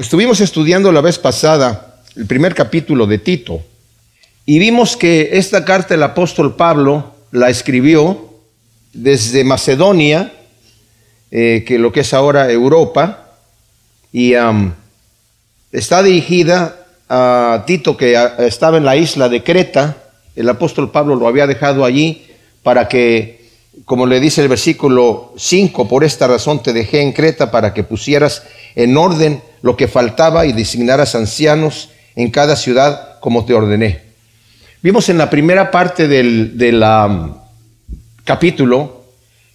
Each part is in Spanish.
Estuvimos estudiando la vez pasada el primer capítulo de Tito y vimos que esta carta el apóstol Pablo la escribió desde Macedonia, eh, que lo que es ahora Europa, y está dirigida a Tito que estaba en la isla de Creta. El apóstol Pablo lo había dejado allí para que, como le dice el versículo 5, por esta razón te dejé en Creta para que pusieras en orden lo que faltaba y designaras ancianos en cada ciudad como te ordené. Vimos en la primera parte del, capítulo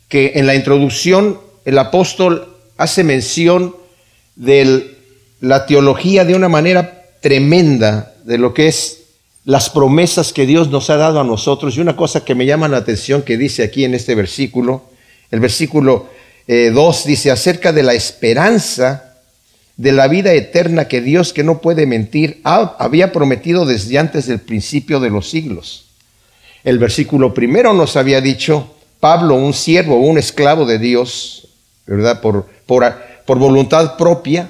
que en la introducción el apóstol hace mención de la teología de una manera tremenda de lo que es las promesas que Dios nos ha dado a nosotros. Y una cosa que me llama la atención que dice aquí en este versículo, el versículo 2 eh, dice acerca de la esperanza de la vida eterna que Dios, que no puede mentir, había prometido desde antes del principio de los siglos. El versículo primero nos había dicho, Pablo, un siervo, un esclavo de Dios, ¿verdad? Por, por, por voluntad propia,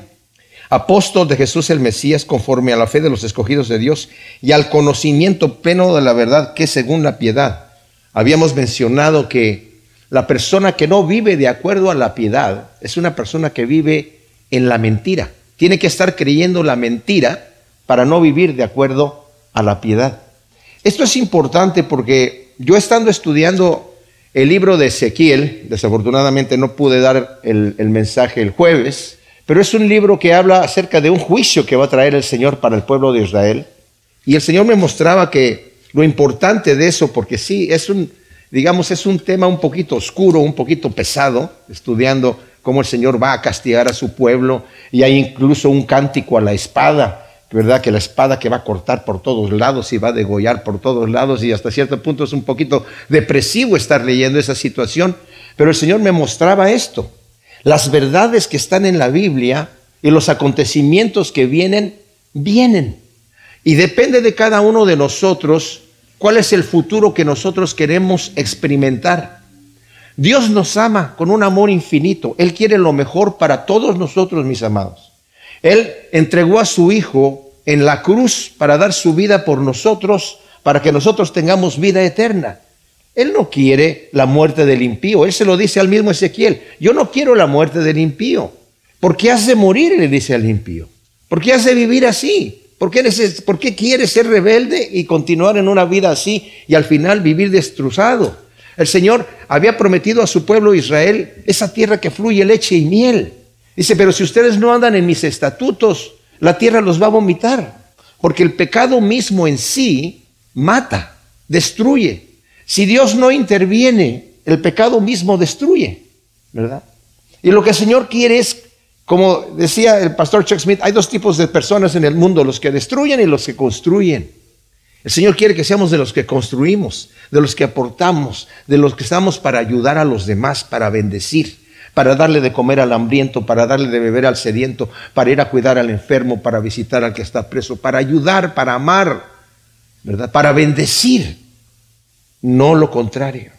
apóstol de Jesús el Mesías conforme a la fe de los escogidos de Dios y al conocimiento pleno de la verdad que según la piedad. Habíamos mencionado que la persona que no vive de acuerdo a la piedad es una persona que vive en la mentira. Tiene que estar creyendo la mentira para no vivir de acuerdo a la piedad. Esto es importante porque yo estando estudiando el libro de Ezequiel, desafortunadamente no pude dar el, el mensaje el jueves, pero es un libro que habla acerca de un juicio que va a traer el Señor para el pueblo de Israel. Y el Señor me mostraba que lo importante de eso, porque sí, es un, digamos, es un tema un poquito oscuro, un poquito pesado, estudiando cómo el Señor va a castigar a su pueblo. Y hay incluso un cántico a la espada, ¿verdad? Que la espada que va a cortar por todos lados y va a degollar por todos lados. Y hasta cierto punto es un poquito depresivo estar leyendo esa situación. Pero el Señor me mostraba esto las verdades que están en la Biblia y los acontecimientos que vienen, vienen. Y depende de cada uno de nosotros cuál es el futuro que nosotros queremos experimentar. Dios nos ama con un amor infinito. Él quiere lo mejor para todos nosotros, mis amados. Él entregó a su Hijo en la cruz para dar su vida por nosotros, para que nosotros tengamos vida eterna. Él no quiere la muerte del impío. Él se lo dice al mismo Ezequiel. Yo no quiero la muerte del impío. ¿Por qué has de morir? Le dice al impío. ¿Por qué has de vivir así? ¿Por qué, ¿Por qué quieres ser rebelde y continuar en una vida así y al final vivir destrozado? El Señor había prometido a su pueblo Israel esa tierra que fluye leche y miel. Dice, pero si ustedes no andan en mis estatutos, la tierra los va a vomitar. Porque el pecado mismo en sí mata, destruye. Si Dios no interviene, el pecado mismo destruye, ¿verdad? Y lo que el Señor quiere es, como decía el pastor Chuck Smith, hay dos tipos de personas en el mundo, los que destruyen y los que construyen. El Señor quiere que seamos de los que construimos, de los que aportamos, de los que estamos para ayudar a los demás, para bendecir, para darle de comer al hambriento, para darle de beber al sediento, para ir a cuidar al enfermo, para visitar al que está preso, para ayudar, para amar, ¿verdad? Para bendecir no lo contrario.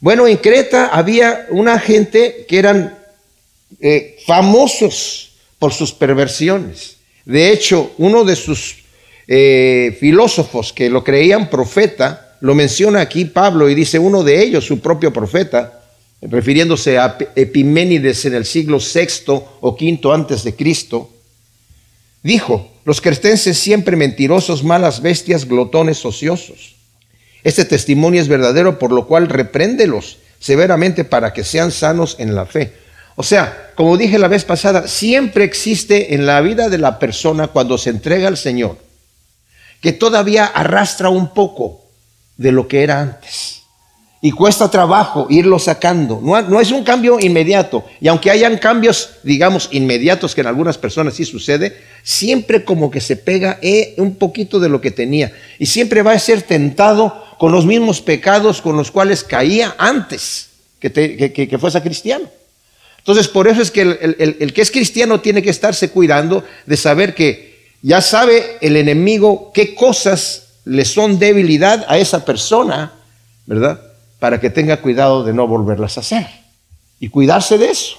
Bueno, en Creta había una gente que eran eh, famosos por sus perversiones. De hecho, uno de sus eh, filósofos que lo creían profeta, lo menciona aquí Pablo y dice uno de ellos, su propio profeta, refiriéndose a Epiménides en el siglo VI o V antes de Cristo, dijo, los cretenses siempre mentirosos, malas bestias, glotones, ociosos este testimonio es verdadero, por lo cual repréndelos severamente para que sean sanos en la fe. O sea, como dije la vez pasada, siempre existe en la vida de la persona cuando se entrega al Señor, que todavía arrastra un poco de lo que era antes. Y cuesta trabajo irlo sacando. No, es un cambio inmediato. Y aunque hayan cambios, digamos, inmediatos que en algunas personas sí sucede, siempre como que se pega eh, un poquito de lo que tenía. Y siempre va a ser tentado con los mismos pecados con los cuales caía antes que, que, fuese cristiano. Entonces, por eso es que el, el, que es cristiano tiene que estarse cuidando de saber que ya sabe el enemigo qué cosas le son debilidad a esa persona, ¿verdad? Para que tenga cuidado de no volverlas a hacer. Y cuidarse de eso.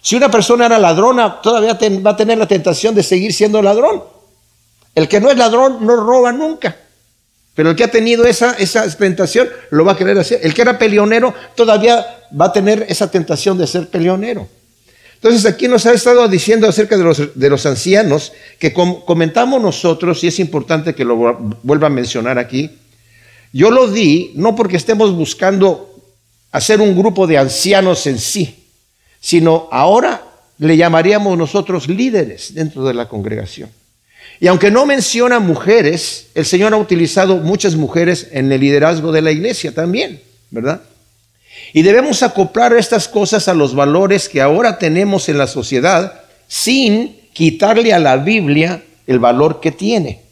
Si una persona era ladrona, todavía va a tener la tentación de seguir siendo ladrón. El que no es ladrón no roba nunca. Pero el que ha tenido esa, esa tentación lo va a querer hacer. El que era peleonero todavía va a tener esa tentación de ser peleonero. Entonces aquí nos ha estado diciendo acerca de los, de los ancianos que comentamos nosotros, y es importante que lo vuelva a mencionar aquí, yo lo di no porque estemos buscando hacer un grupo de ancianos en sí, sino ahora le llamaríamos nosotros líderes dentro de la congregación. Y aunque no menciona mujeres, el Señor ha utilizado muchas mujeres en el liderazgo de la iglesia también, ¿verdad? Y debemos acoplar estas cosas a los valores que ahora tenemos en la sociedad sin quitarle a la Biblia el valor que tiene.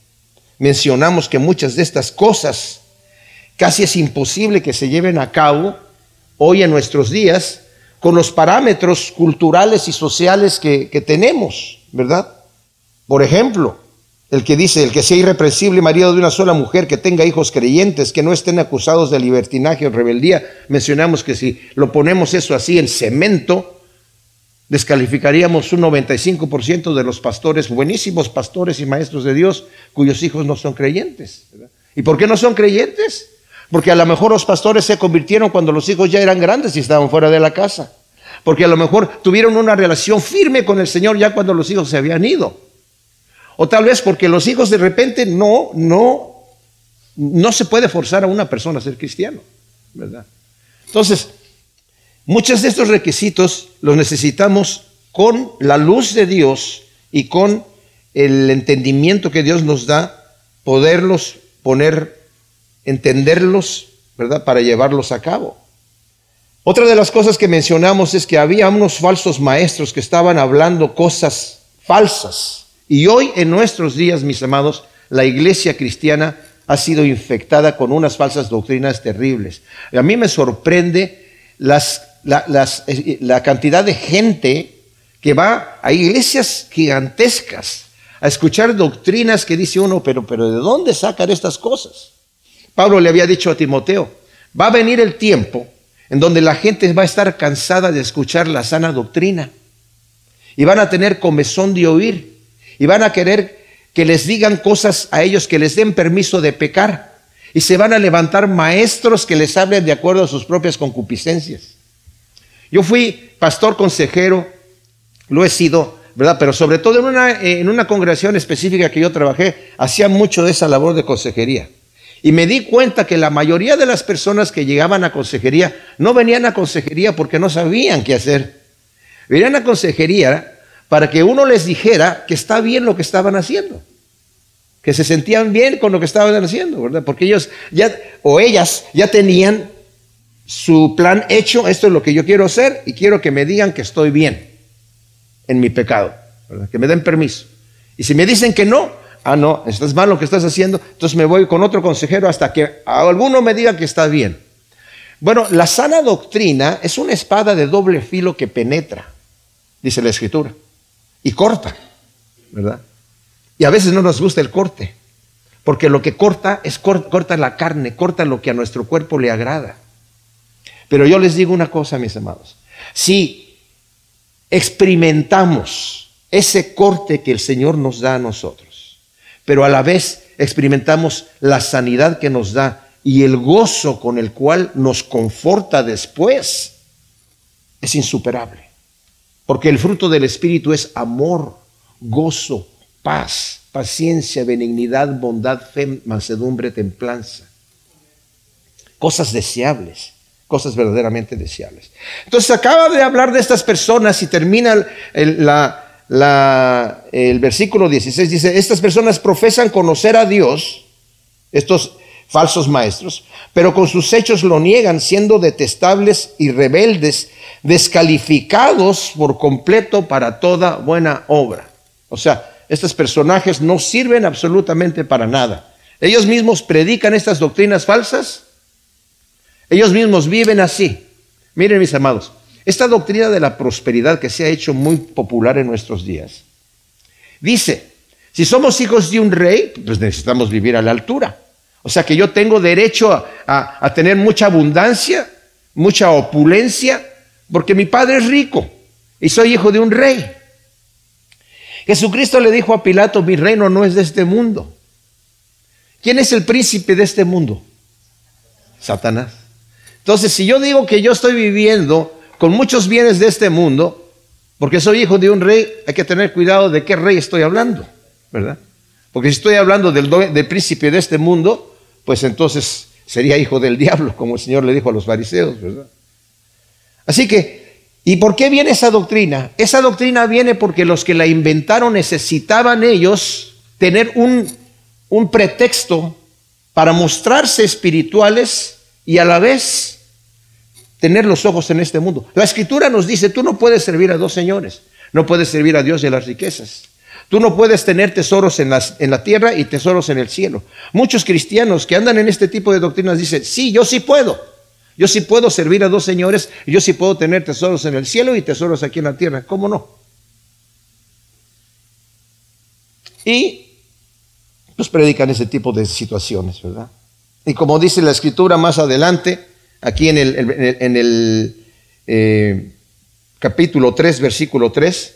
Mencionamos que muchas de estas cosas casi es imposible que se lleven a cabo hoy en nuestros días con los parámetros culturales y sociales que, tenemos, ¿verdad? Por ejemplo, el que dice, el que sea irreprensible marido de una sola mujer, que tenga hijos creyentes, que no estén acusados de libertinaje o rebeldía. Mencionamos que si lo ponemos eso así en cemento, descalificaríamos un 95% de los pastores, buenísimos pastores y maestros de Dios, cuyos hijos no son creyentes. ¿Y por qué no son creyentes? Porque a lo mejor los pastores se convirtieron cuando los hijos ya eran grandes y estaban fuera de la casa. Porque a lo mejor tuvieron una relación firme con el Señor ya cuando los hijos se habían ido. O tal vez porque los hijos de repente no, no, no se puede forzar a una persona a ser cristiano, ¿verdad? Entonces, muchos de estos requisitos los necesitamos con la luz de Dios y con el entendimiento que Dios nos da, poderlos poner, entenderlos, ¿verdad? Para llevarlos a cabo. Otra de las cosas que mencionamos es que había unos falsos maestros que estaban hablando cosas falsas y hoy en nuestros días, mis amados, la iglesia cristiana ha sido infectada con unas falsas doctrinas terribles. A mí me sorprende las, eh, la, cantidad de gente que va a iglesias gigantescas a escuchar doctrinas que dice uno, pero, pero ¿de dónde sacan estas cosas? Pablo le había dicho a Timoteo, va a venir el tiempo en donde la gente va a estar cansada de escuchar la sana doctrina y van a tener comezón de oír y van a querer que les digan cosas a ellos que les den permiso de pecar. Y se van a levantar maestros que les hablen de acuerdo a sus propias concupiscencias. Yo fui pastor consejero, lo he sido, ¿verdad? Pero sobre todo en una, en una congregación específica que yo trabajé, hacía mucho de esa labor de consejería. Y me di cuenta que la mayoría de las personas que llegaban a consejería no venían a consejería porque no sabían qué hacer. Venían a consejería para que uno les dijera que está bien lo que estaban haciendo, que se sentían bien con lo que estaban haciendo, ¿verdad? Porque ellos ya, o ellas ya tenían su plan hecho, esto es lo que yo quiero hacer y quiero que me digan que estoy bien en mi pecado, ¿verdad? que me den permiso. Y si me dicen que no, ah, no, estás mal lo que estás haciendo, entonces me voy con otro consejero hasta que alguno me diga que está bien. Bueno, la sana doctrina es una espada de doble filo que penetra, dice la escritura y corta, ¿verdad? Y a veces no nos gusta el corte, porque lo que corta es corta la carne, corta lo que a nuestro cuerpo le agrada. Pero yo les digo una cosa, mis amados, si experimentamos ese corte que el Señor nos da a nosotros, pero a la vez experimentamos la sanidad que nos da y el gozo con el cual nos conforta después, es insuperable. Porque el fruto del Espíritu es amor, gozo, paz, paciencia, benignidad, bondad, fe, mansedumbre, templanza. Cosas deseables, cosas verdaderamente deseables. Entonces acaba de hablar de estas personas y termina el versículo 16. Dice, estas personas profesan conocer a Dios, estos falsos maestros, pero con sus hechos lo niegan, siendo detestables y rebeldes, descalificados por completo para toda buena obra. O sea, estos personajes no sirven absolutamente para nada. Ellos mismos predican estas doctrinas falsas. Ellos mismos viven así. Miren mis amados, esta doctrina de la prosperidad que se ha hecho muy popular en nuestros días, dice, si somos hijos de un rey, pues necesitamos vivir a la altura. O sea que yo tengo derecho a, tener mucha abundancia, mucha opulencia, porque mi padre es rico. y soy hijo de un rey. Jesucristo le dijo a Pilato, mi reino no es de este mundo. ¿Quién es el príncipe de este mundo? Satanás. Entonces, si yo digo que yo estoy viviendo con muchos bienes de este mundo, porque soy hijo de un rey, hay que tener cuidado de qué rey estoy hablando, ¿verdad? Porque si estoy hablando del, príncipe de este mundo, pues entonces sería hijo del diablo, como el Señor le dijo a los fariseos, ¿verdad? Así que, ¿y por qué viene esa doctrina? Esa doctrina viene porque los que la inventaron necesitaban ellos tener un, un pretexto para mostrarse espirituales y a la vez tener los ojos en este mundo. La escritura nos dice, tú no puedes servir a dos señores, no puedes servir a Dios y a las riquezas. Tú no puedes tener tesoros en, en, la tierra y tesoros en el cielo. Muchos cristianos que andan en este tipo de doctrinas dicen, sí, yo sí puedo. Yo sí puedo servir a dos señores, yo sí puedo tener tesoros en el cielo y tesoros aquí en la tierra. ¿Cómo no? Y pues predican ese tipo de situaciones, ¿verdad? Y como dice la escritura más adelante, aquí en el, en el, eh, capítulo 3, versículo 3,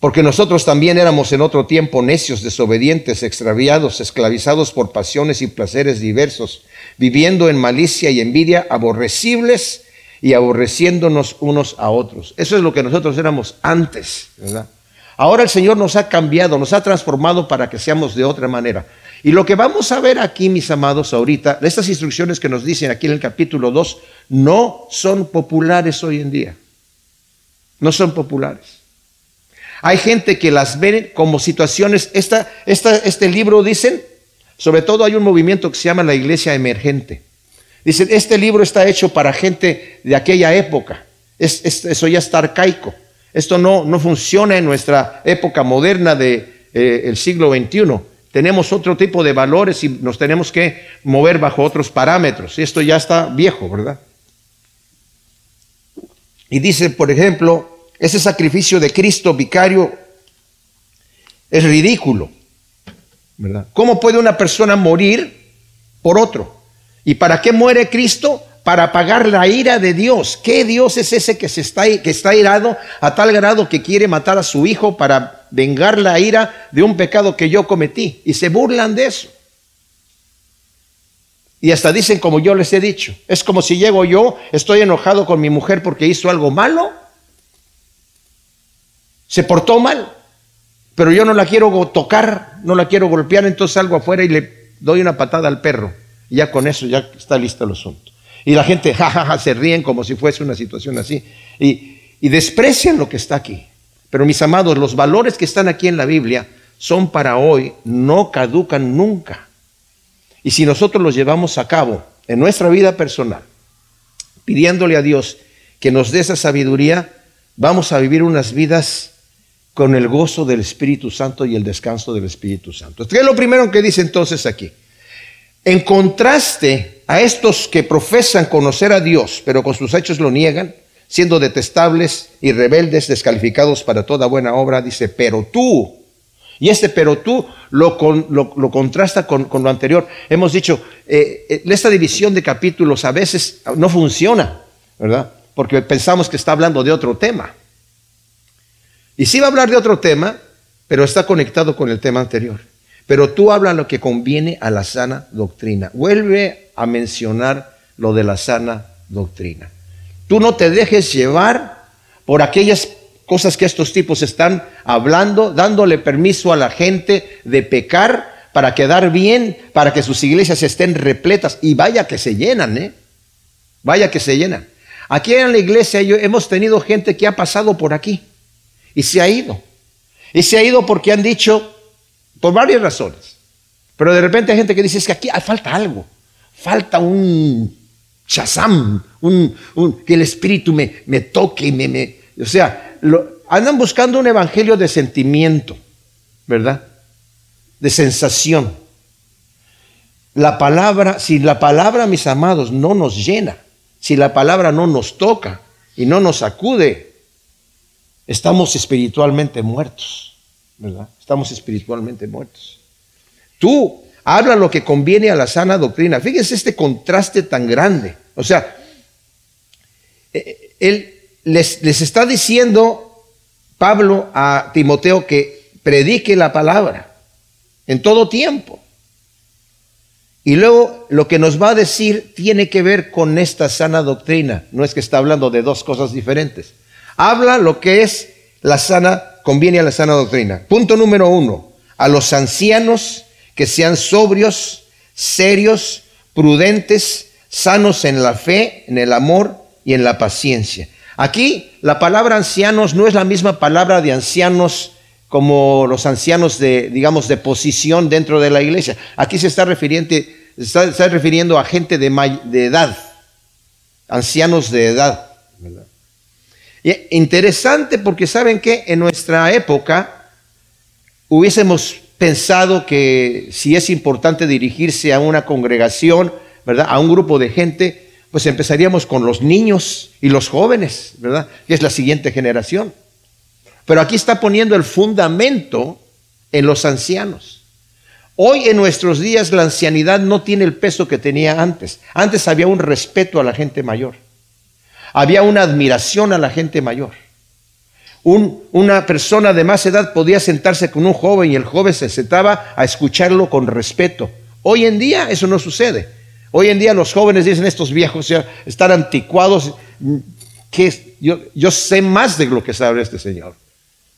porque nosotros también éramos en otro tiempo necios, desobedientes, extraviados, esclavizados por pasiones y placeres diversos, viviendo en malicia y envidia, aborrecibles y aborreciéndonos unos a otros. Eso es lo que nosotros éramos antes. Ahora el Señor nos ha cambiado, nos ha transformado para que seamos de otra manera. Y lo que vamos a ver aquí, mis amados, ahorita, estas instrucciones que nos dicen aquí en el capítulo 2, no son populares hoy en día. No son populares. Hay gente que las ve como situaciones, esta, este libro dicen, sobre todo hay un movimiento que se llama la iglesia emergente. Dicen, este libro está hecho para gente de aquella época. eso ya está arcaico. Esto no, no funciona en nuestra época moderna del de, eh, siglo XXI. Tenemos otro tipo de valores y nos tenemos que mover bajo otros parámetros. Esto ya está viejo, ¿verdad? Y dice, por ejemplo, ese sacrificio de Cristo vicario es ridículo. ¿verdad? ¿Cómo puede una persona morir por otro? ¿Y para qué muere Cristo? Para pagar la ira de Dios. ¿Qué Dios es ese que, se está, que está irado a tal grado que quiere matar a su hijo para vengar la ira de un pecado que yo cometí? Y se burlan de eso. Y hasta dicen como yo les he dicho. Es como si llego yo, estoy enojado con mi mujer porque hizo algo malo se portó mal, pero yo no la quiero tocar, no la quiero golpear, entonces salgo afuera y le doy una patada al perro. Y ya con eso ya está listo el asunto. Y la gente, jajaja, se ríen como si fuese una situación así. Y, y desprecian lo que está aquí. Pero mis amados, los valores que están aquí en la Biblia son para hoy, no caducan nunca. Y si nosotros los llevamos a cabo en nuestra vida personal, pidiéndole a Dios que nos dé esa sabiduría, vamos a vivir unas vidas con el gozo del Espíritu Santo y el descanso del Espíritu Santo. ¿Qué es lo primero que dice entonces aquí? En contraste a estos que profesan conocer a Dios, pero con sus hechos lo niegan, siendo detestables y rebeldes, descalificados para toda buena obra, dice, pero tú, y este pero tú lo, lo, contrasta con, lo anterior. Hemos dicho, eh, eh, esta división de capítulos a veces no funciona, ¿verdad? Porque pensamos que está hablando de otro tema. Y sí va a hablar de otro tema, pero está conectado con el tema anterior. Pero tú hablas lo que conviene a la sana doctrina. Vuelve a mencionar lo de la sana doctrina. Tú no te dejes llevar por aquellas cosas que estos tipos están hablando, dándole permiso a la gente de pecar para quedar bien, para que sus iglesias estén repletas. Y vaya que se llenan, ¿eh? Vaya que se llenan. Aquí en la iglesia hemos tenido gente que ha pasado por aquí y se ha ido. Y se ha ido porque han dicho, por varias razones. Pero de repente hay gente que dice, es que aquí falta algo. Falta un chazam, un, que el espíritu me, me toque y me, me... O sea, andan buscando un evangelio de sentimiento, ¿verdad? De sensación. La palabra, si la palabra, mis amados, no nos llena, si la palabra no nos toca y no nos sacude, estamos espiritualmente muertos, ¿verdad? Estamos espiritualmente muertos. Tú habla lo que conviene a la sana doctrina. Fíjese este contraste tan grande. O sea, eh, él les, les está diciendo Pablo a Timoteo que predique la palabra en todo tiempo. Y luego lo que nos va a decir tiene que ver con esta sana doctrina. No es que está hablando de dos cosas diferentes. Habla lo que es la sana, conviene a la sana doctrina. Punto número uno, a los ancianos que sean sobrios, serios, prudentes, sanos en la fe, en el amor y en la paciencia. Aquí la palabra ancianos no es la misma palabra de ancianos como los ancianos de, digamos, de posición dentro de la iglesia. Aquí se está refiriendo, a gente de, edad, ancianos de edad. interesante porque saben que en nuestra época hubiésemos pensado que si es importante dirigirse a una congregación, ¿verdad? A un grupo de gente, pues empezaríamos con los niños y los jóvenes, ¿verdad? Que es la siguiente generación. Pero aquí está poniendo el fundamento en los ancianos. Hoy en nuestros días la ancianidad no tiene el peso que tenía antes. Antes había un respeto a la gente mayor. Había una admiración a la gente mayor. Una persona de más edad podía sentarse con un joven y el joven se sentaba a escucharlo con respeto. Hoy en día eso no sucede. Hoy en día los jóvenes dicen estos viejos ya están anticuados. Que yo, yo sé más de lo que sabe este señor.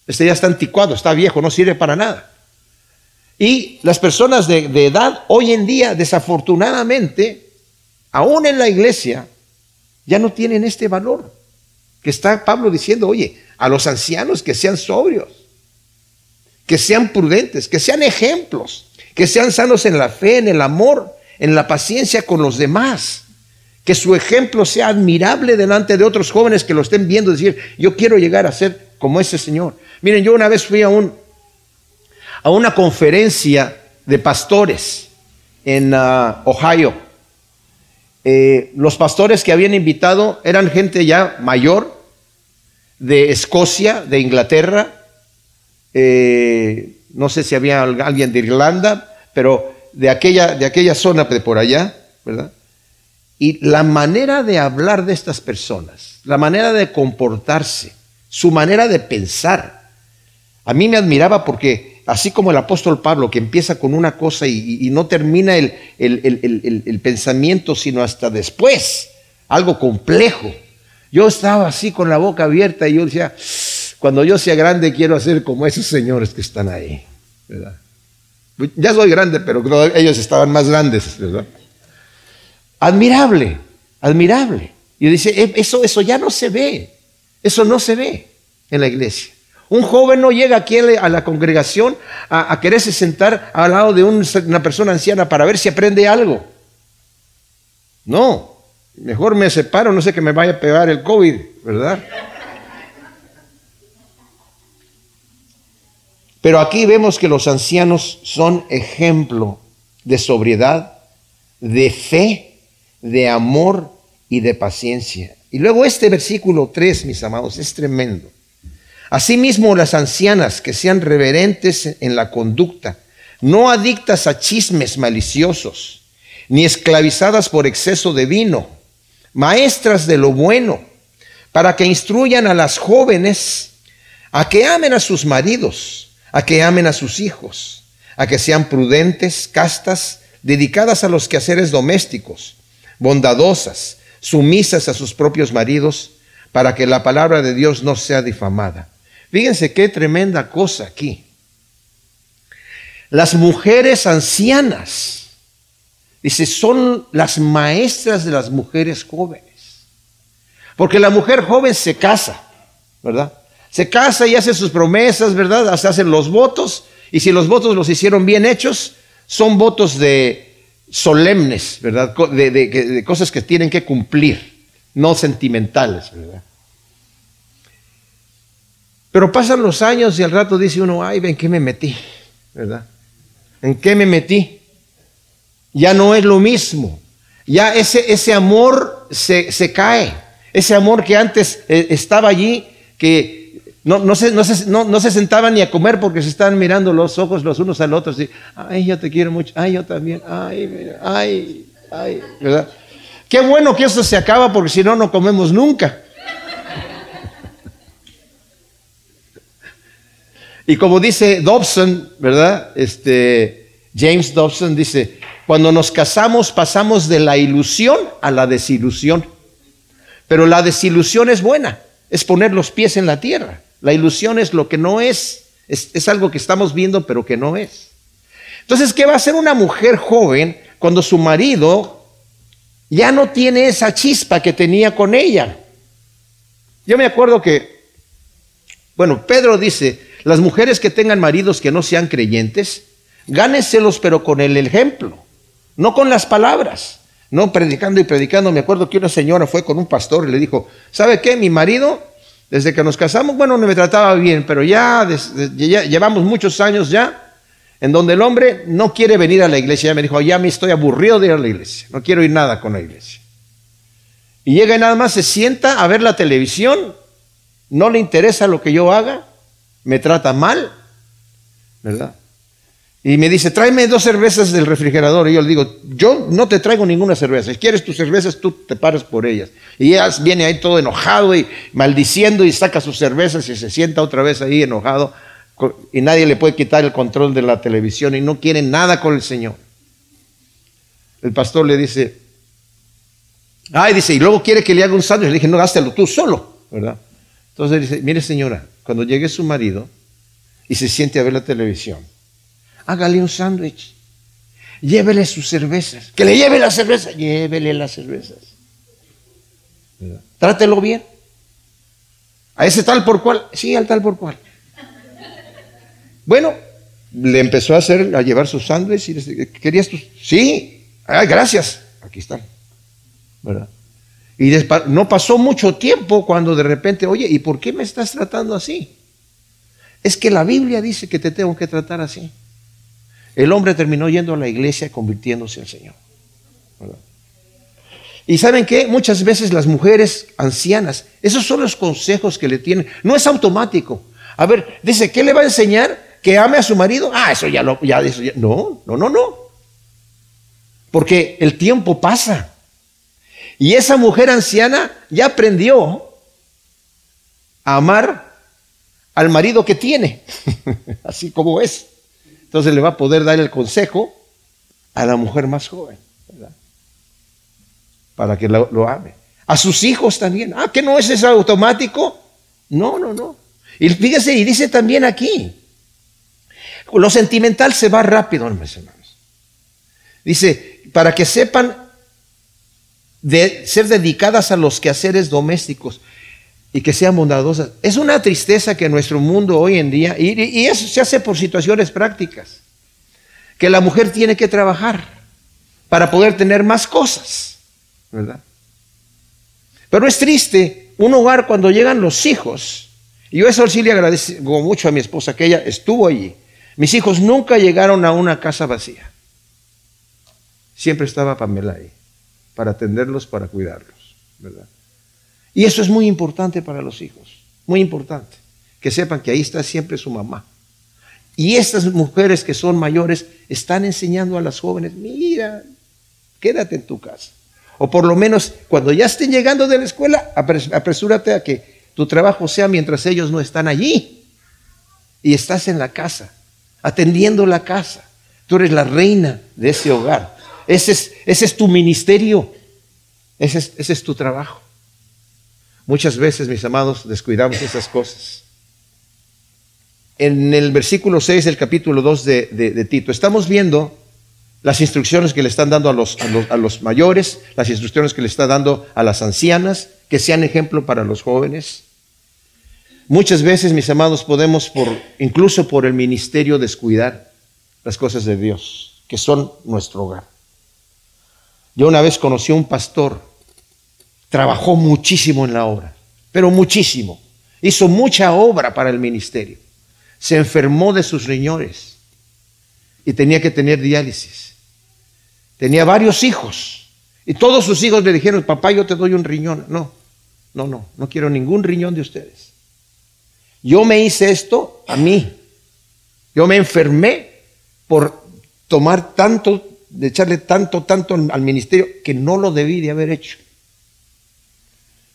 Este ya está anticuado, está viejo, no sirve para nada. Y las personas de, edad hoy en día, desafortunadamente, aún en la iglesia, ya no tienen este valor. Que está Pablo diciendo, oye, a los ancianos que sean sobrios, que sean prudentes, que sean ejemplos, que sean sanos en la fe, en el amor, en la paciencia con los demás. Que su ejemplo sea admirable delante de otros jóvenes que lo estén viendo, decir, yo quiero llegar a ser como ese Señor. Miren, yo una vez fui a, un, a una conferencia de pastores en ah, Ohio. Eh, los pastores que habían invitado eran gente ya mayor, de Escocia, de Inglaterra, eh, no sé si había alguien de Irlanda, pero de aquella, de aquella zona de por allá, ¿verdad? Y la manera de hablar de estas personas, la manera de comportarse, su manera de pensar, a mí me admiraba porque, así como el apóstol Pablo, que empieza con una cosa y, no termina el, el, pensamiento, sino hasta después, algo complejo. Yo estaba así con la boca abierta y yo decía, cuando yo sea grande quiero hacer como esos señores que están ahí. Ya soy grande, pero ellos estaban más grandes. ¿verdad? Admirable, admirable. Y dice, e, eso, eso ya no se ve, eso no se ve en la iglesia. Un joven no llega aquí a la congregación a, quererse sentar al lado de una persona anciana para ver si aprende algo. No, mejor me separo, no sé que me vaya a pegar el COVID, ¿verdad? Pero aquí vemos que los ancianos son ejemplo de sobriedad, de fe, de amor y de paciencia. Y luego este versículo 3, mis amados, es tremendo. Asimismo, las ancianas que sean reverentes en la conducta, no adictas a chismes maliciosos, ni esclavizadas por exceso de vino, maestras de lo bueno, para que instruyan a las jóvenes a que amen a sus maridos, a que amen a sus hijos, a que sean prudentes, castas, dedicadas a los quehaceres domésticos, bondadosas, sumisas a sus propios maridos, para que la palabra de Dios no sea difamada. Fíjense qué tremenda cosa aquí. Las mujeres ancianas, dice, son las maestras de las mujeres jóvenes. Porque la mujer joven se casa, ¿verdad? Se casa y hace sus promesas, ¿verdad? Se hacen los votos. Y si los votos los hicieron bien hechos, son votos de solemnes, ¿verdad? De, de cosas que tienen que cumplir, no sentimentales, ¿verdad? Pero pasan los años y al rato dice uno, ay, ¿en qué me metí? ¿Verdad? ¿En qué me metí? Ya no es lo mismo. Ya ese, ese amor se, cae. Ese amor que antes eh, estaba allí, que no, no, se, no, se, sentaban ni a comer porque se estaban mirando los ojos los unos al otro. Así, ay, yo te quiero mucho. Ay, yo también. Ay, ay, ay. ¿Verdad? Qué bueno que esto se acaba porque si no, no comemos nunca. Y como dice Dobson, ¿verdad? Este, James Dobson dice, cuando nos casamos pasamos de la ilusión a la desilusión. Pero la desilusión es buena, es poner los pies en la tierra. La ilusión es lo que no es, es, algo que estamos viendo pero que no es. Entonces, ¿qué va a hacer una mujer joven cuando su marido ya no tiene esa chispa que tenía con ella? Yo me acuerdo que, bueno, Pedro dice, las mujeres que tengan maridos que no sean creyentes, gánenselos pero con el ejemplo, no con las palabras, no predicando y predicando. Me acuerdo que una señora fue con un pastor y le dijo, ¿sabe qué? Mi marido, desde que nos casamos, bueno, no me trataba bien, pero ya, llevamos muchos años ya en donde el hombre no quiere venir a la iglesia. Ya me dijo, ya me estoy aburrido de ir a la iglesia, no quiero ir nada con la iglesia. Y llega y nada más se sienta a ver la televisión, no le interesa lo que yo haga, me trata mal, ¿verdad? Y me dice, tráeme dos cervezas del refrigerador. Y yo le digo, yo no te traigo ninguna cerveza. Si quieres tus cervezas, tú te paras por ellas. Y ella viene ahí todo enojado y maldiciendo y saca sus cervezas y se sienta otra vez ahí enojado y nadie le puede quitar el control de la televisión y no quiere nada con el Señor. El pastor le dice, ay, dice, y luego quiere que le haga un sándwich. Le dije, no, gástelo tú solo, ¿verdad? Entonces dice, mire señora, cuando llegue su marido y se siente a ver la televisión, hágale un sándwich, llévele sus cervezas, que le lleve las cervezas, llévele las cervezas. Trátelo bien. A ese tal por cual, sí, al tal por cual. Bueno, le empezó a hacer, a llevar sus sándwiches y le ¿querías tus? Sí, ay, gracias, aquí están, ¿verdad? Y no pasó mucho tiempo cuando de repente, oye, ¿y por qué me estás tratando así? Es que la Biblia dice que te tengo que tratar así. El hombre terminó yendo a la iglesia convirtiéndose al Señor. ¿verdad? Y saben qué? Muchas veces las mujeres ancianas, esos son los consejos que le tienen. No es automático. A ver, dice, ¿qué le va a enseñar? que ame a su marido, ah, eso ya lo, ya, eso no, no, no, no. Porque el tiempo pasa. Y esa mujer anciana ya aprendió a amar al marido que tiene, así como es. Entonces le va a poder dar el consejo a la mujer más joven, ¿verdad? Para que lo, lo ame. A sus hijos también. Ah, que no es eso automático. No, no, no. Y fíjese, y dice también aquí, lo sentimental se va rápido, hermanos. Dice, para que sepan de ser dedicadas a los quehaceres domésticos y que sean bondadosas. Es una tristeza que nuestro mundo hoy en día, y, y eso se hace por situaciones prácticas, que la mujer tiene que trabajar para poder tener más cosas, ¿verdad? Pero es triste un hogar cuando llegan los hijos, y yo eso sí le agradezco mucho a mi esposa, que ella estuvo allí, mis hijos nunca llegaron a una casa vacía. Siempre estaba Pamela ahí, para atenderlos, para cuidarlos, ¿verdad? Y eso es muy importante para los hijos, muy importante, que sepan que ahí está siempre su mamá. Y estas mujeres que son mayores están enseñando a las jóvenes, mira, quédate en tu casa. O por lo menos cuando ya estén llegando de la escuela, apresúrate a que tu trabajo sea mientras ellos no están allí. Y estás en la casa atendiendo la casa. Tú eres la reina de ese hogar. Ese es, tu ministerio. Ese es, ese es, tu trabajo. Muchas veces, mis amados, descuidamos esas cosas. En el versículo 6 del capítulo 2 de, Tito, estamos viendo las instrucciones que le están dando a los, a los, mayores, las instrucciones que le está dando a las ancianas, que sean ejemplo para los jóvenes. Muchas veces, mis amados, podemos por, incluso por el ministerio descuidar las cosas de Dios, que son nuestro hogar. Yo una vez conocí a un pastor, trabajó muchísimo en la obra, pero muchísimo. Hizo mucha obra para el ministerio. Se enfermó de sus riñones y tenía que tener diálisis. Tenía varios hijos y todos sus hijos le dijeron, papá, yo te doy un riñón. No, no, no, no quiero ningún riñón de ustedes. Yo me hice esto a mí. Yo me enfermé por tomar tanto, de echarle tanto, tanto al ministerio que no lo debí de haber hecho.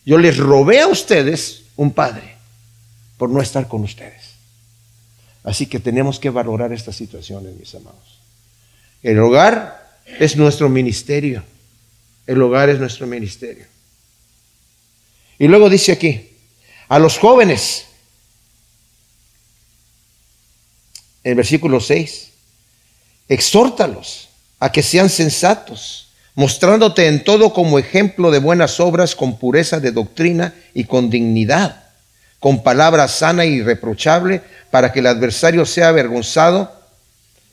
Yo les robé a ustedes un padre por no estar con ustedes. Así que tenemos que valorar estas situaciones, mis amados. El hogar es nuestro ministerio. El hogar es nuestro ministerio. Y luego dice aquí, a los jóvenes, en versículo 6, exhórtalos a que sean sensatos, mostrándote en todo como ejemplo de buenas obras, con pureza de doctrina y con dignidad, con palabra sana y irreprochable, para que el adversario sea avergonzado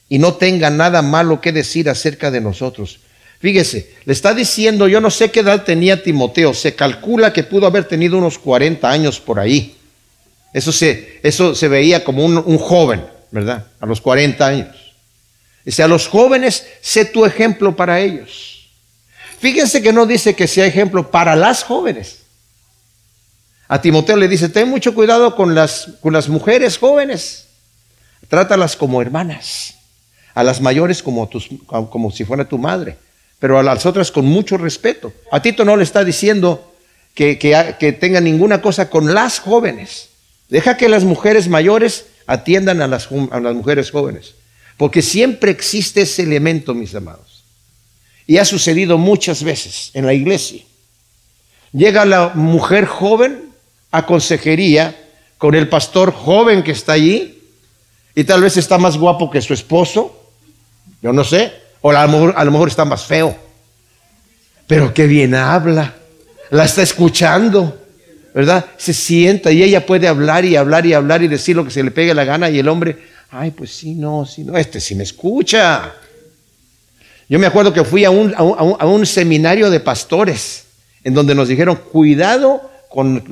y no tenga nada malo que decir acerca de nosotros. Fíjese, le está diciendo, yo no sé qué edad tenía Timoteo, se calcula que pudo haber tenido unos 40 años por ahí. Eso se, eso se veía como un, un joven, ¿verdad? A los 40 años. Dice, a los jóvenes, sé tu ejemplo para ellos. Fíjense que no dice que sea ejemplo para las jóvenes. A Timoteo le dice, ten mucho cuidado con las, con las mujeres jóvenes. Trátalas como hermanas. A las mayores como, tus, como si fuera tu madre. Pero a las otras con mucho respeto. A Tito no le está diciendo que, que tenga ninguna cosa con las jóvenes. Deja que las mujeres mayores atiendan a las, a las mujeres jóvenes. Porque siempre existe ese elemento, mis amados. Y ha sucedido muchas veces en la iglesia. Llega la mujer joven a consejería con el pastor joven que está allí y tal vez está más guapo que su esposo, yo no sé, o a lo mejor, está más feo, pero qué bien habla, la está escuchando, ¿verdad? Se sienta y ella puede hablar y hablar y hablar y decir lo que se le pegue la gana y el hombre, ay, pues sí, no, sí, no, este sí me escucha. Yo me acuerdo que fui a un, seminario de pastores en donde nos dijeron, cuidado con,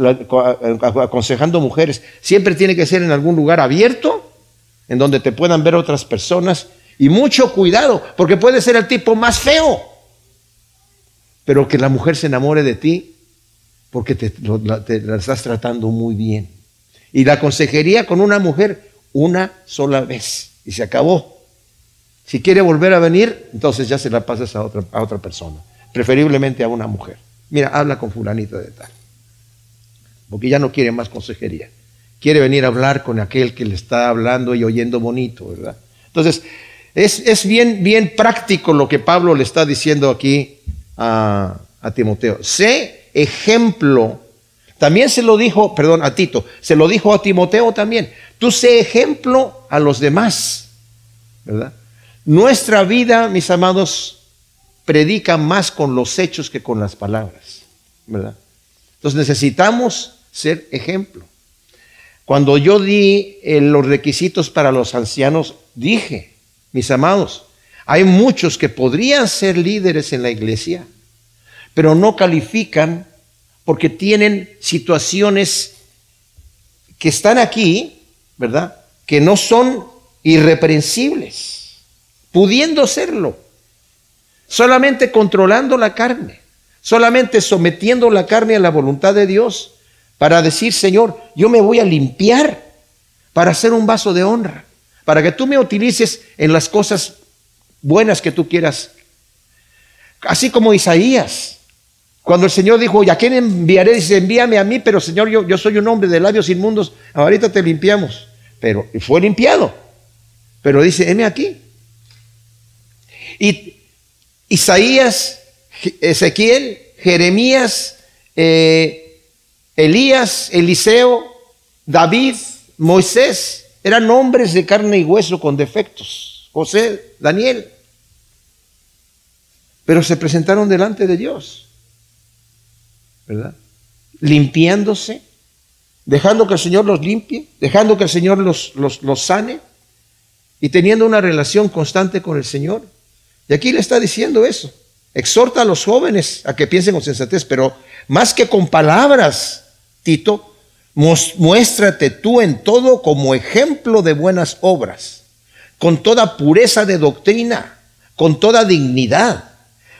aconsejando mujeres. Siempre tiene que ser en algún lugar abierto, en donde te puedan ver otras personas. Y mucho cuidado, porque puede ser el tipo más feo, pero que la mujer se enamore de ti porque te, te la estás tratando muy bien. Y la consejería con una mujer una sola vez y se acabó. Si quiere volver a venir, entonces ya se la pasas a otra, a otra persona, preferiblemente a una mujer. Mira, habla con fulanito de tal porque ya no quiere más consejería. Quiere venir a hablar con aquel que le está hablando y oyendo bonito, ¿verdad? Entonces, es, bien, bien práctico lo que Pablo le está diciendo aquí a, a Timoteo. Sé ejemplo. También se lo dijo, perdón, a Tito, se lo dijo a Timoteo también. Tú sé ejemplo a los demás, ¿verdad? Nuestra vida, mis amados, predica más con los hechos que con las palabras, ¿verdad? Entonces necesitamos ser ejemplo. Cuando yo di eh, los requisitos para los ancianos, dije, mis amados, hay muchos que podrían ser líderes en la iglesia, pero no califican porque tienen situaciones que están aquí, ¿verdad? Que no son irreprensibles, pudiendo serlo, solamente controlando la carne, solamente sometiendo la carne a la voluntad de Dios para decir, Señor, yo me voy a limpiar para hacer un vaso de honra, para que tú me utilices en las cosas buenas que tú quieras. Así como Isaías, cuando el Señor dijo, ¿y a quién enviaré? Dice, envíame a mí, pero Señor, yo, yo soy un hombre de labios inmundos, ahorita te limpiamos. Pero fue limpiado. Pero dice, heme aquí. Y Isaías, Ezequiel, Jeremías, eh, Elías, Eliseo, David, Moisés, eran hombres de carne y hueso con defectos. José, Daniel. Pero se presentaron delante de Dios, ¿verdad? Limpiándose, dejando que el Señor los limpie, dejando que el Señor los, los, los sane y teniendo una relación constante con el Señor. Y aquí le está diciendo eso. Exhorta a los jóvenes a que piensen con sensatez, pero más que con palabras, Tito, muéstrate tú en todo como ejemplo de buenas obras, con toda pureza de doctrina, con toda dignidad,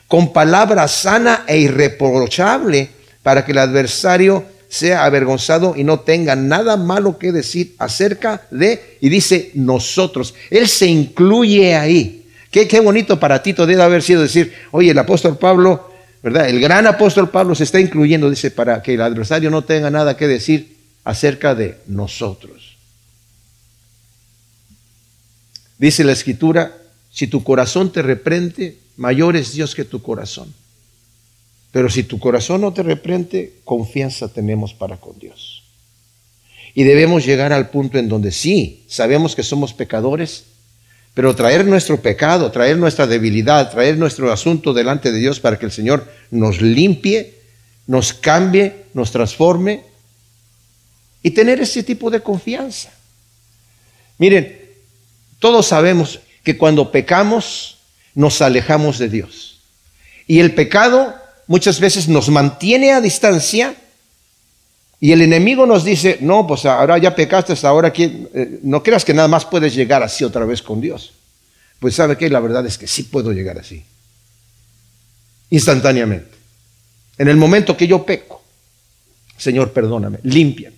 con palabra sana e irreprochable, para que el adversario sea avergonzado y no tenga nada malo que decir acerca de, y dice nosotros, Él se incluye ahí. Qué, qué bonito para Tito debe haber sido decir, oye, el apóstol Pablo ¿verdad? El gran apóstol Pablo se está incluyendo, dice, para que el adversario no tenga nada que decir acerca de nosotros. Dice la escritura, si tu corazón te reprende, mayor es Dios que tu corazón. Pero si tu corazón no te reprende, confianza tenemos para con Dios. Y debemos llegar al punto en donde sí, sabemos que somos pecadores, pero traer nuestro pecado, traer nuestra debilidad, traer nuestro asunto delante de Dios para que el Señor nos limpie, nos cambie, nos transforme y tener ese tipo de confianza. Miren, todos sabemos que cuando pecamos nos alejamos de Dios. Y el pecado muchas veces nos mantiene a distancia y el enemigo nos dice, no, pues ahora ya pecaste, ahora que, eh, no creas que nada más puedes llegar así otra vez con Dios. Pues sabe que la verdad es que sí puedo llegar así. Instantáneamente. En el momento que yo peco, Señor, perdóname, límpiame.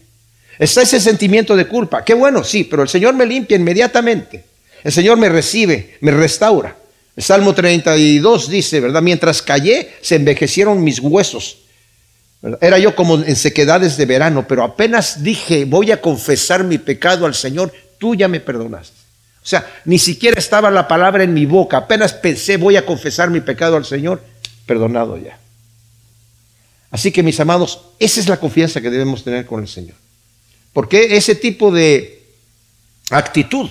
Está ese sentimiento de culpa. Qué bueno, sí, pero el Señor me limpia inmediatamente. El Señor me recibe, me restaura. El Salmo 32 dice, ¿verdad? Mientras callé, se envejecieron mis huesos. Era yo como en sequedades de verano, pero apenas dije, voy a confesar mi pecado al Señor, tú ya me perdonaste. O sea, ni siquiera estaba la palabra en mi boca, apenas pensé, voy a confesar mi pecado al Señor, perdonado ya. Así que mis amados, esa es la confianza que debemos tener con el Señor. Porque ese tipo de actitud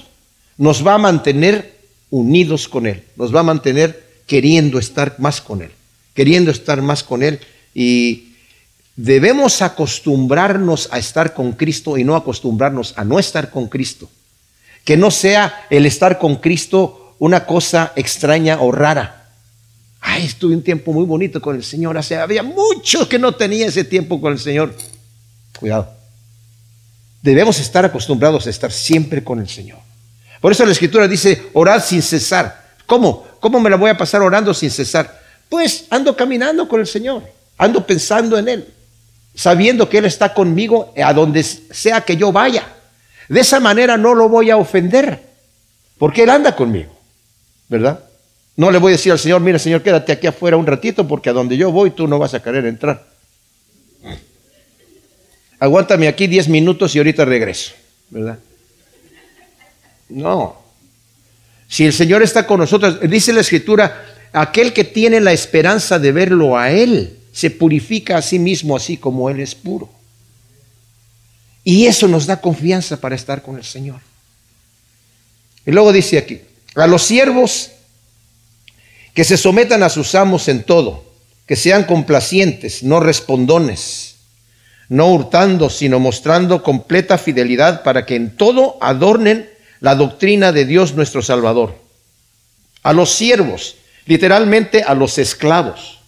nos va a mantener unidos con Él, nos va a mantener queriendo estar más con Él, queriendo estar más con Él y Debemos acostumbrarnos a estar con Cristo y no acostumbrarnos a no estar con Cristo. Que no sea el estar con Cristo una cosa extraña o rara. Ay, estuve un tiempo muy bonito con el Señor. Había mucho que no tenía ese tiempo con el Señor. Cuidado. Debemos estar acostumbrados a estar siempre con el Señor. Por eso la Escritura dice, orad sin cesar. ¿Cómo? ¿Cómo me la voy a pasar orando sin cesar? Pues ando caminando con el Señor, ando pensando en Él sabiendo que Él está conmigo a donde sea que yo vaya. De esa manera no lo voy a ofender, porque Él anda conmigo, ¿verdad? No le voy a decir al Señor, mira Señor, quédate aquí afuera un ratito, porque a donde yo voy tú no vas a querer entrar. Aguántame aquí 10 minutos y ahorita regreso, ¿verdad? No. Si el Señor está con nosotros, dice la Escritura, aquel que tiene la esperanza de verlo a Él, se purifica a sí mismo así como Él es puro. Y eso nos da confianza para estar con el Señor. Y luego dice aquí, a los siervos que se sometan a sus amos en todo, que sean complacientes, no respondones, no hurtando, sino mostrando completa fidelidad para que en todo adornen la doctrina de Dios nuestro Salvador. A los siervos, literalmente a los esclavos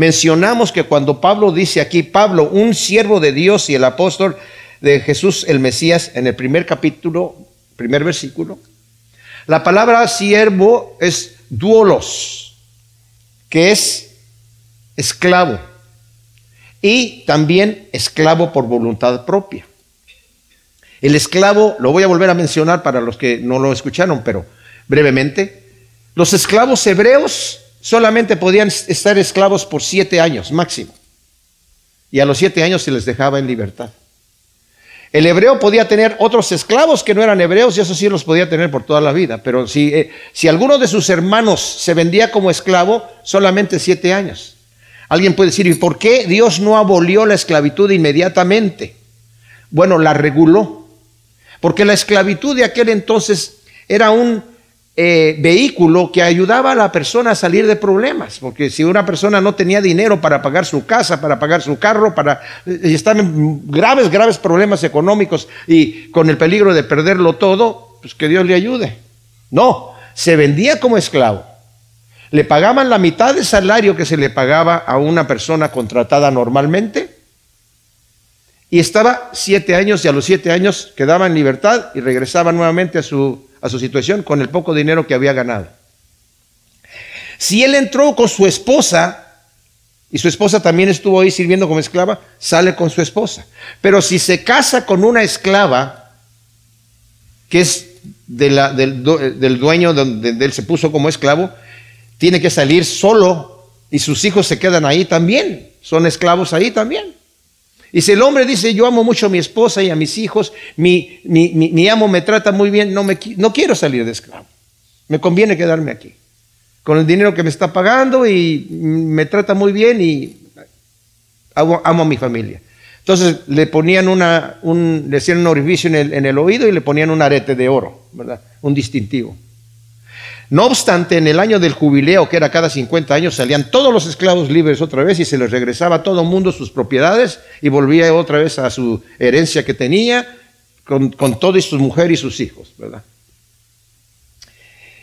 Mencionamos que cuando Pablo dice aquí, Pablo, un siervo de Dios y el apóstol de Jesús el Mesías, en el primer capítulo, primer versículo, la palabra siervo es duolos, que es esclavo, y también esclavo por voluntad propia. El esclavo, lo voy a volver a mencionar para los que no lo escucharon, pero brevemente, los esclavos hebreos solamente podían estar esclavos por siete años máximo. Y a los siete años se les dejaba en libertad. El hebreo podía tener otros esclavos que no eran hebreos y eso sí los podía tener por toda la vida. Pero si, eh, si alguno de sus hermanos se vendía como esclavo, solamente siete años. Alguien puede decir, ¿y por qué Dios no abolió la esclavitud inmediatamente? Bueno, la reguló. Porque la esclavitud de aquel entonces era un eh, vehículo que ayudaba a la persona a salir de problemas, porque si una persona no tenía dinero para pagar su casa, para pagar su carro, para eh, en graves, graves problemas económicos y con el peligro de perderlo todo, pues que Dios le ayude. No, se vendía como esclavo. Le pagaban la mitad del salario que se le pagaba a una persona contratada normalmente y estaba siete años y a los siete años quedaba en libertad y regresaba nuevamente a su a su situación con el poco dinero que había ganado. Si él entró con su esposa, y su esposa también estuvo ahí sirviendo como esclava, sale con su esposa. Pero si se casa con una esclava, que es de la, del, dueño donde él se puso como esclavo, tiene que salir solo y sus hijos se quedan ahí también, son esclavos ahí también. Y si el hombre dice, yo amo mucho a mi esposa y a mis hijos, mi, amo me trata muy bien, no, quiero salir de esclavo. Me conviene quedarme aquí. Con el dinero que me está pagando y me trata muy bien y amo, a mi familia. Entonces le ponían una, un, le hacían un orificio en el, oído y le ponían un arete de oro. Un distintivo. No obstante, en el año del jubileo, que era cada 50 años, salían todos los esclavos libres otra vez y se les regresaba a todo mundo sus propiedades y volvía otra vez a su herencia que tenía con, con todo y su mujer y sus hijos, ¿verdad?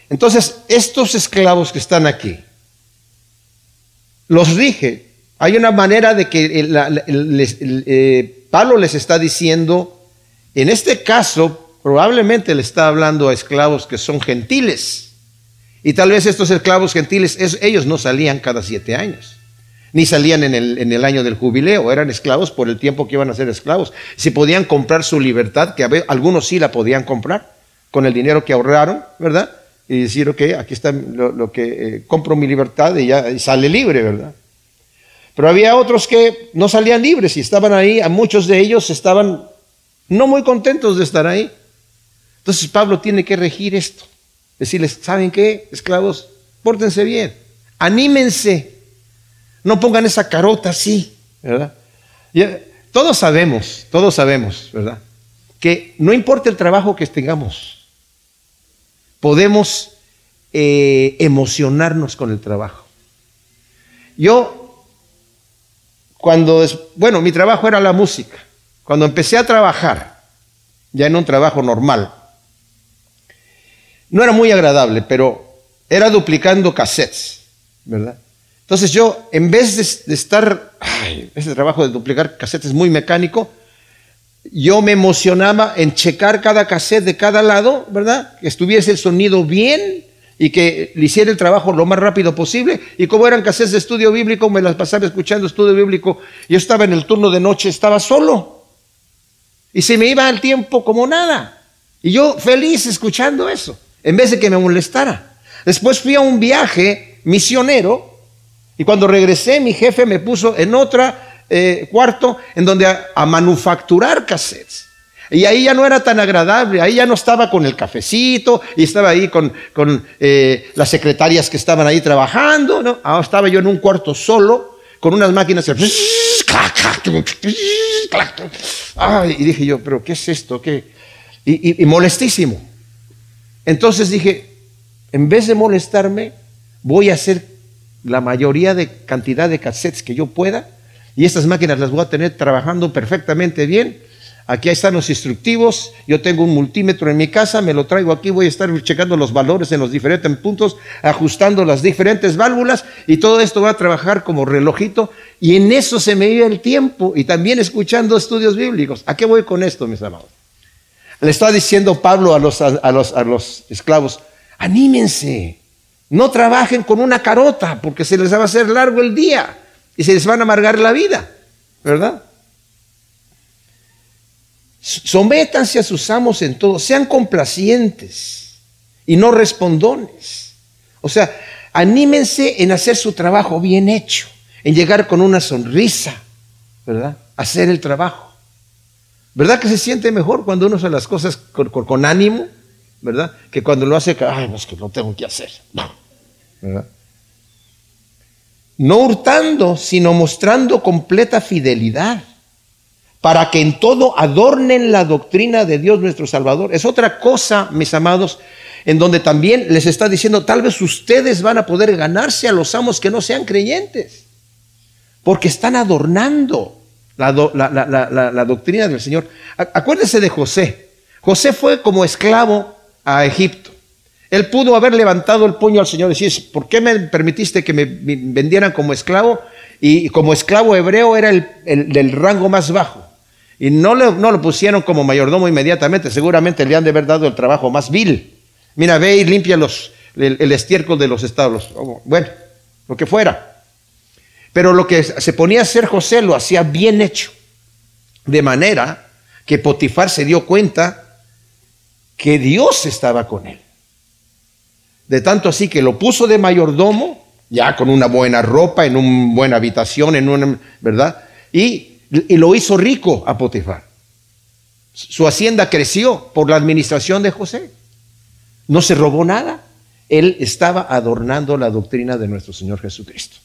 Entonces, estos esclavos que están aquí, los rige. Hay una manera de que eh, Pablo les está diciendo, en este caso, probablemente le está hablando a esclavos que son gentiles. Y tal vez estos esclavos gentiles, ellos no salían cada siete años, ni salían en el, en el, año del jubileo, eran esclavos por el tiempo que iban a ser esclavos. Si podían comprar su libertad, que algunos sí la podían comprar con el dinero que ahorraron, ¿verdad? y decir, ok, aquí está lo, que eh, compro mi libertad y ya sale libre, ¿verdad? Pero había otros que no salían libres y estaban ahí, muchos de ellos estaban no muy contentos de estar ahí. Entonces Pablo tiene que regir esto, decirles, ¿saben qué, esclavos? Pórtense bien, anímense, no pongan esa carota así, ¿verdad? todos sabemos, todos sabemos, ¿verdad? Que no importa el trabajo que tengamos, podemos eh, emocionarnos con el trabajo. Yo, cuando, bueno, mi trabajo era la música. Cuando empecé a trabajar, ya en un trabajo normal, no era muy agradable, pero era duplicando cassettes, ¿verdad? Entonces yo, en vez de, estar, ese trabajo de duplicar cassettes es muy mecánico, yo me emocionaba en checar cada cassette de cada lado, ¿verdad? Que estuviese el sonido bien y que le hiciera el trabajo lo más rápido posible. Y como eran cassettes de estudio bíblico, me las pasaba escuchando estudio bíblico. Yo estaba en el turno de noche, estaba solo. Y se me iba el tiempo como nada. Y yo feliz escuchando eso, en vez de que me molestara. Después fui a un viaje misionero y cuando regresé mi jefe me puso en otra eh, cuarto en donde a, manufacturar cassettes. Y ahí ya no era tan agradable, ahí ya no estaba con el cafecito y estaba ahí con, eh, las secretarias que estaban ahí trabajando, ¿no? Ahora estaba yo en un cuarto solo con unas máquinas y dije yo, pero ¿qué es esto? ¿Qué? y molestísimo. Entonces dije, en vez de molestarme, voy a hacer la mayoría de cantidad de cassettes que yo pueda y estas máquinas las voy a tener trabajando perfectamente bien. Aquí están los instructivos. Yo tengo un multímetro en mi casa, me lo traigo aquí, voy a estar checando los valores en los diferentes puntos, ajustando las diferentes válvulas y todo esto va a trabajar como relojito y en eso se me iba el tiempo y también escuchando estudios bíblicos. ¿A qué voy con esto, mis amados? Le está diciendo Pablo a los, a los, a los esclavos, anímense, no trabajen con una carota porque se les va a hacer largo el día y se les van a amargar la vida, ¿verdad? Sométanse a sus amos en todo, sean complacientes y no respondones. O sea, anímense en hacer su trabajo bien hecho, en llegar con una sonrisa, ¿verdad? Hacer el trabajo. ¿Verdad que se siente mejor cuando uno hace las cosas con, ánimo, ¿verdad? Que cuando lo hace, ay, es que lo tengo que hacer. ¿verdad? no hurtando, sino mostrando completa fidelidad, para que en todo adornen la doctrina de Dios nuestro Salvador. Es otra cosa, mis amados, en donde también les está diciendo, tal vez ustedes van a poder ganarse a los amos que no sean creyentes, porque están adornando la, doctrina del Señor. Acuérdense de José. José fue como esclavo a Egipto. Él pudo haber levantado el puño al Señor y decir, ¿por qué me permitiste que me vendieran como esclavo? Y como esclavo hebreo era el, del rango más bajo. Y no, no lo pusieron como mayordomo inmediatamente, seguramente le han de haber dado el trabajo más vil. Mira, ve y limpia los, el, estiércol de los establos. Bueno, lo que fuera. Pero lo que se ponía a hacer José lo hacía bien hecho. De manera que Potifar se dio cuenta que Dios estaba con él. De tanto así que lo puso de mayordomo, ya con una buena ropa, en una buena habitación, en una, ¿verdad? Y, y lo hizo rico a Potifar. Su hacienda creció por la administración de José. No se robó nada. él estaba adornando la doctrina de nuestro Señor Jesucristo.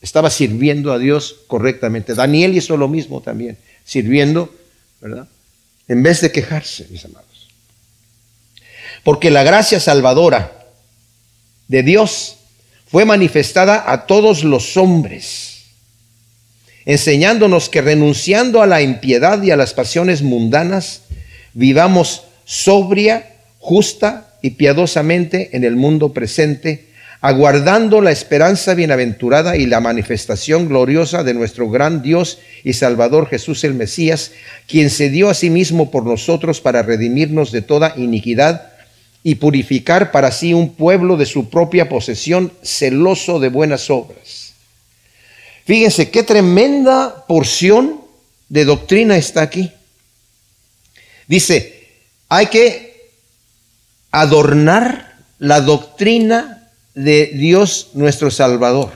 Estaba sirviendo a Dios correctamente. Daniel hizo lo mismo también, sirviendo, ¿verdad? En vez de quejarse, mis amados. Porque la gracia salvadora de Dios fue manifestada a todos los hombres, enseñándonos que renunciando a la impiedad y a las pasiones mundanas, vivamos sobria, justa y piadosamente en el mundo presente, aguardando la esperanza bienaventurada y la manifestación gloriosa de nuestro gran Dios y Salvador Jesús el Mesías, quien se dio a sí mismo por nosotros para redimirnos de toda iniquidad y purificar para sí un pueblo de su propia posesión, celoso de buenas obras. Fíjense qué tremenda porción de doctrina está aquí. Dice, hay que adornar la doctrina de Dios nuestro Salvador.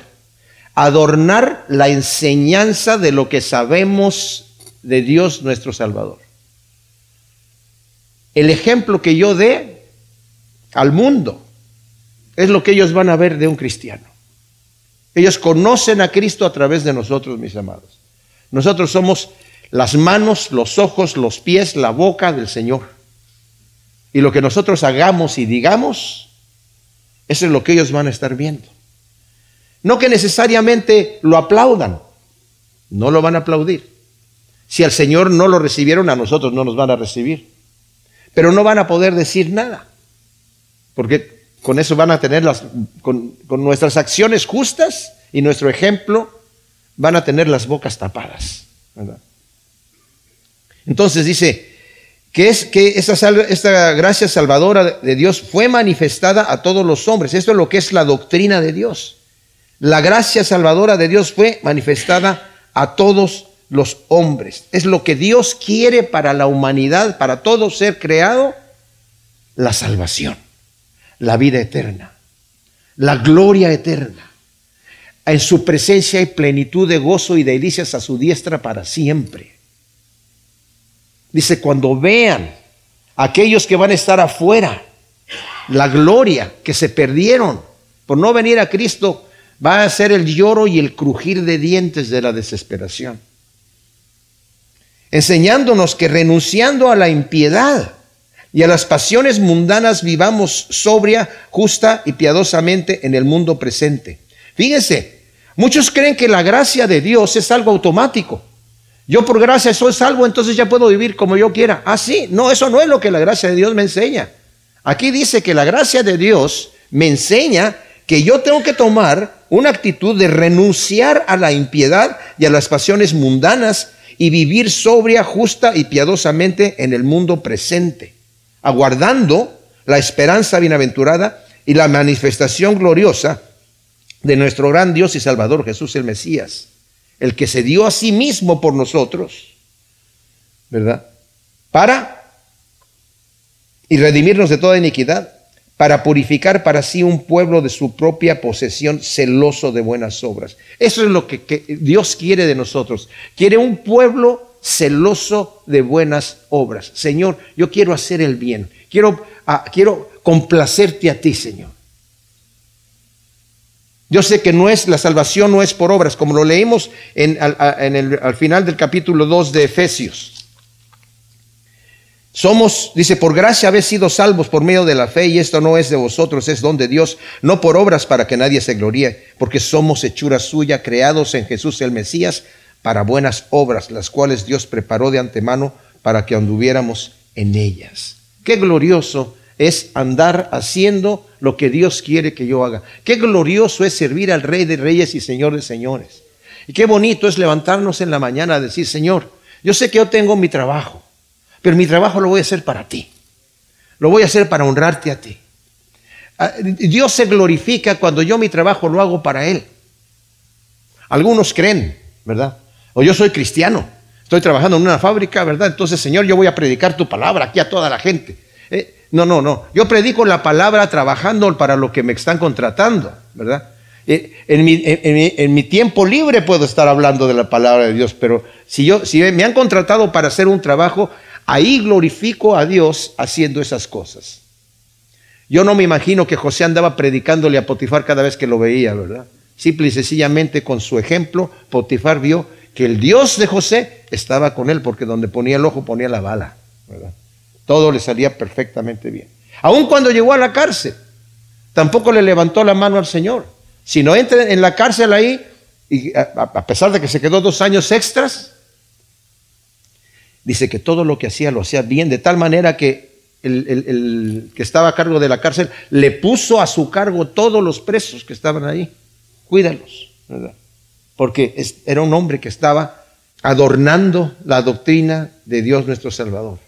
Adornar la enseñanza de lo que sabemos de Dios nuestro Salvador. El ejemplo que yo dé al mundo es lo que ellos van a ver de un cristiano. Ellos conocen a Cristo a través de nosotros, mis amados. Nosotros somos las manos, los ojos, los pies, la boca del Señor. Y lo que nosotros hagamos y digamos, eso es lo que ellos van a estar viendo. No que necesariamente lo aplaudan, no lo van a aplaudir. Si al Señor no lo recibieron, a nosotros no nos van a recibir. Pero no van a poder decir nada, porque con eso van a tener las, con, nuestras acciones justas y nuestro ejemplo, van a tener las bocas tapadas. Entonces dice, que es que esta, gracia salvadora de Dios fue manifestada a todos los hombres. Esto es lo que es la doctrina de Dios. La gracia salvadora de Dios fue manifestada a todos los hombres. Es lo que Dios quiere para la humanidad, para todo ser creado, la salvación, la vida eterna, la gloria eterna. En su presencia hay plenitud de gozo y delicias a su diestra para siempre. Dice, cuando vean aquellos que van a estar afuera, la gloria que se perdieron por no venir a Cristo, va a ser el lloro y el crujir de dientes de la desesperación. Enseñándonos que renunciando a la impiedad y a las pasiones mundanas vivamos sobria, justa y piadosamente en el mundo presente. Fíjense, muchos creen que la gracia de Dios es algo automático. Yo por gracia soy salvo, entonces ya puedo vivir como yo quiera. Ah, sí, no, eso no es lo que la gracia de Dios me enseña. Aquí dice que la gracia de Dios me enseña que yo tengo que tomar una actitud de renunciar a la impiedad y a las pasiones mundanas y vivir sobria, justa y piadosamente en el mundo presente, aguardando la esperanza bienaventurada y la manifestación gloriosa de nuestro gran Dios y Salvador Jesús el Mesías el que se dio a sí mismo por nosotros, ¿verdad? Para y redimirnos de toda iniquidad, para purificar para sí un pueblo de su propia posesión, celoso de buenas obras. Eso es lo que, Dios quiere de nosotros. Quiere un pueblo celoso de buenas obras. Señor, yo quiero hacer el bien. Quiero, ah, quiero complacerte a ti, Señor. Yo sé que no es, la salvación no es por obras, como lo leímos en, al, final del capítulo 2 de Efesios. Somos, dice, por gracia habéis sido salvos por medio de la fe y esto no es de vosotros, es don de Dios, no por obras para que nadie se gloríe, porque somos hechura suya, creados en Jesús el Mesías para buenas obras, las cuales Dios preparó de antemano para que anduviéramos en ellas. Qué glorioso es andar haciendo lo que Dios quiere que yo haga. Qué glorioso es servir al Rey de Reyes y Señor de Señores. Y qué bonito es levantarnos en la mañana a decir, Señor, yo sé que yo tengo mi trabajo, pero mi trabajo lo voy a hacer para ti. Lo voy a hacer para honrarte a ti. Ah, Dios se glorifica cuando yo mi trabajo lo hago para Él. Algunos creen, ¿verdad? O yo soy cristiano, estoy trabajando en una fábrica, ¿verdad? Entonces, Señor, yo voy a predicar tu palabra aquí a toda la gente. Eh, no, no, no. Yo predico la palabra trabajando para lo que me están contratando, ¿verdad? Eh, en mi, tiempo libre puedo estar hablando de la palabra de Dios, pero si, yo, si me han contratado para hacer un trabajo, ahí glorifico a Dios haciendo esas cosas. Yo no me imagino que José andaba predicándole a Potifar cada vez que lo veía, ¿verdad? Simple y sencillamente con su ejemplo, Potifar vio que el Dios de José estaba con él, porque donde ponía el ojo ponía la bala, ¿verdad? Todo le salía perfectamente bien. Aun cuando llegó a la cárcel, tampoco le levantó la mano al Señor, sino entra en la cárcel ahí, y a pesar de que se quedó dos años extras, dice que todo lo que hacía lo hacía bien, de tal manera que el, que estaba a cargo de la cárcel le puso a su cargo todos los presos que estaban ahí. Cuídalos, ¿verdad? Porque era un hombre que estaba adornando la doctrina de Dios nuestro Salvador.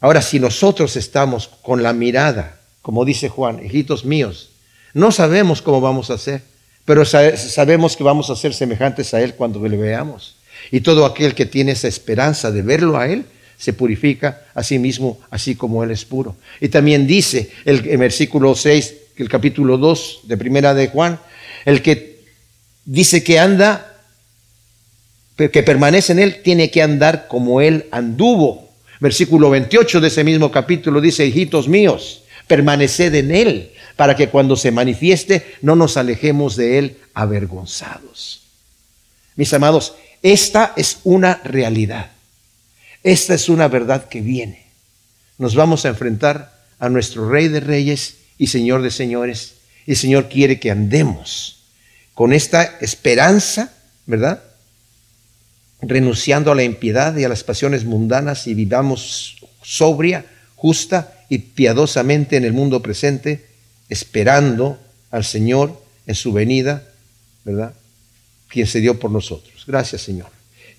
Ahora, si nosotros estamos con la mirada, como dice Juan, hijitos míos, no sabemos cómo vamos a hacer, pero sabemos que vamos a ser semejantes a Él cuando le veamos. Y todo aquel que tiene esa esperanza de verlo a Él, se purifica a sí mismo, así como Él es puro. Y también dice el, el versículo 6, el capítulo 2 de Primera de Juan, el que dice que anda, que permanece en Él, tiene que andar como Él anduvo. Versículo 28 de ese mismo capítulo dice, hijitos míos, permaneced en Él, para que cuando se manifieste no nos alejemos de Él avergonzados. Mis amados, esta es una realidad. Esta es una verdad que viene. Nos vamos a enfrentar a nuestro Rey de Reyes y Señor de Señores. Y el Señor quiere que andemos con esta esperanza, ¿verdad? Renunciando a la impiedad y a las pasiones mundanas y vivamos sobria, justa y piadosamente en el mundo presente, esperando al Señor en su venida, ¿verdad? Quien se dio por nosotros. Gracias, Señor.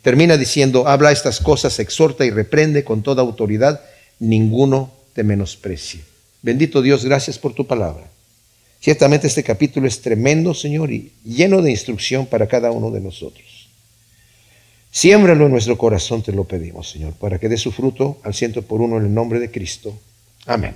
Termina diciendo, habla estas cosas, exhorta y reprende con toda autoridad, ninguno te menosprecie. Bendito Dios, gracias por tu palabra. Ciertamente este capítulo es tremendo, Señor, y lleno de instrucción para cada uno de nosotros. Siémbralo en nuestro corazón, te lo pedimos, Señor, para que dé su fruto al ciento por uno en el nombre de Cristo. Amén.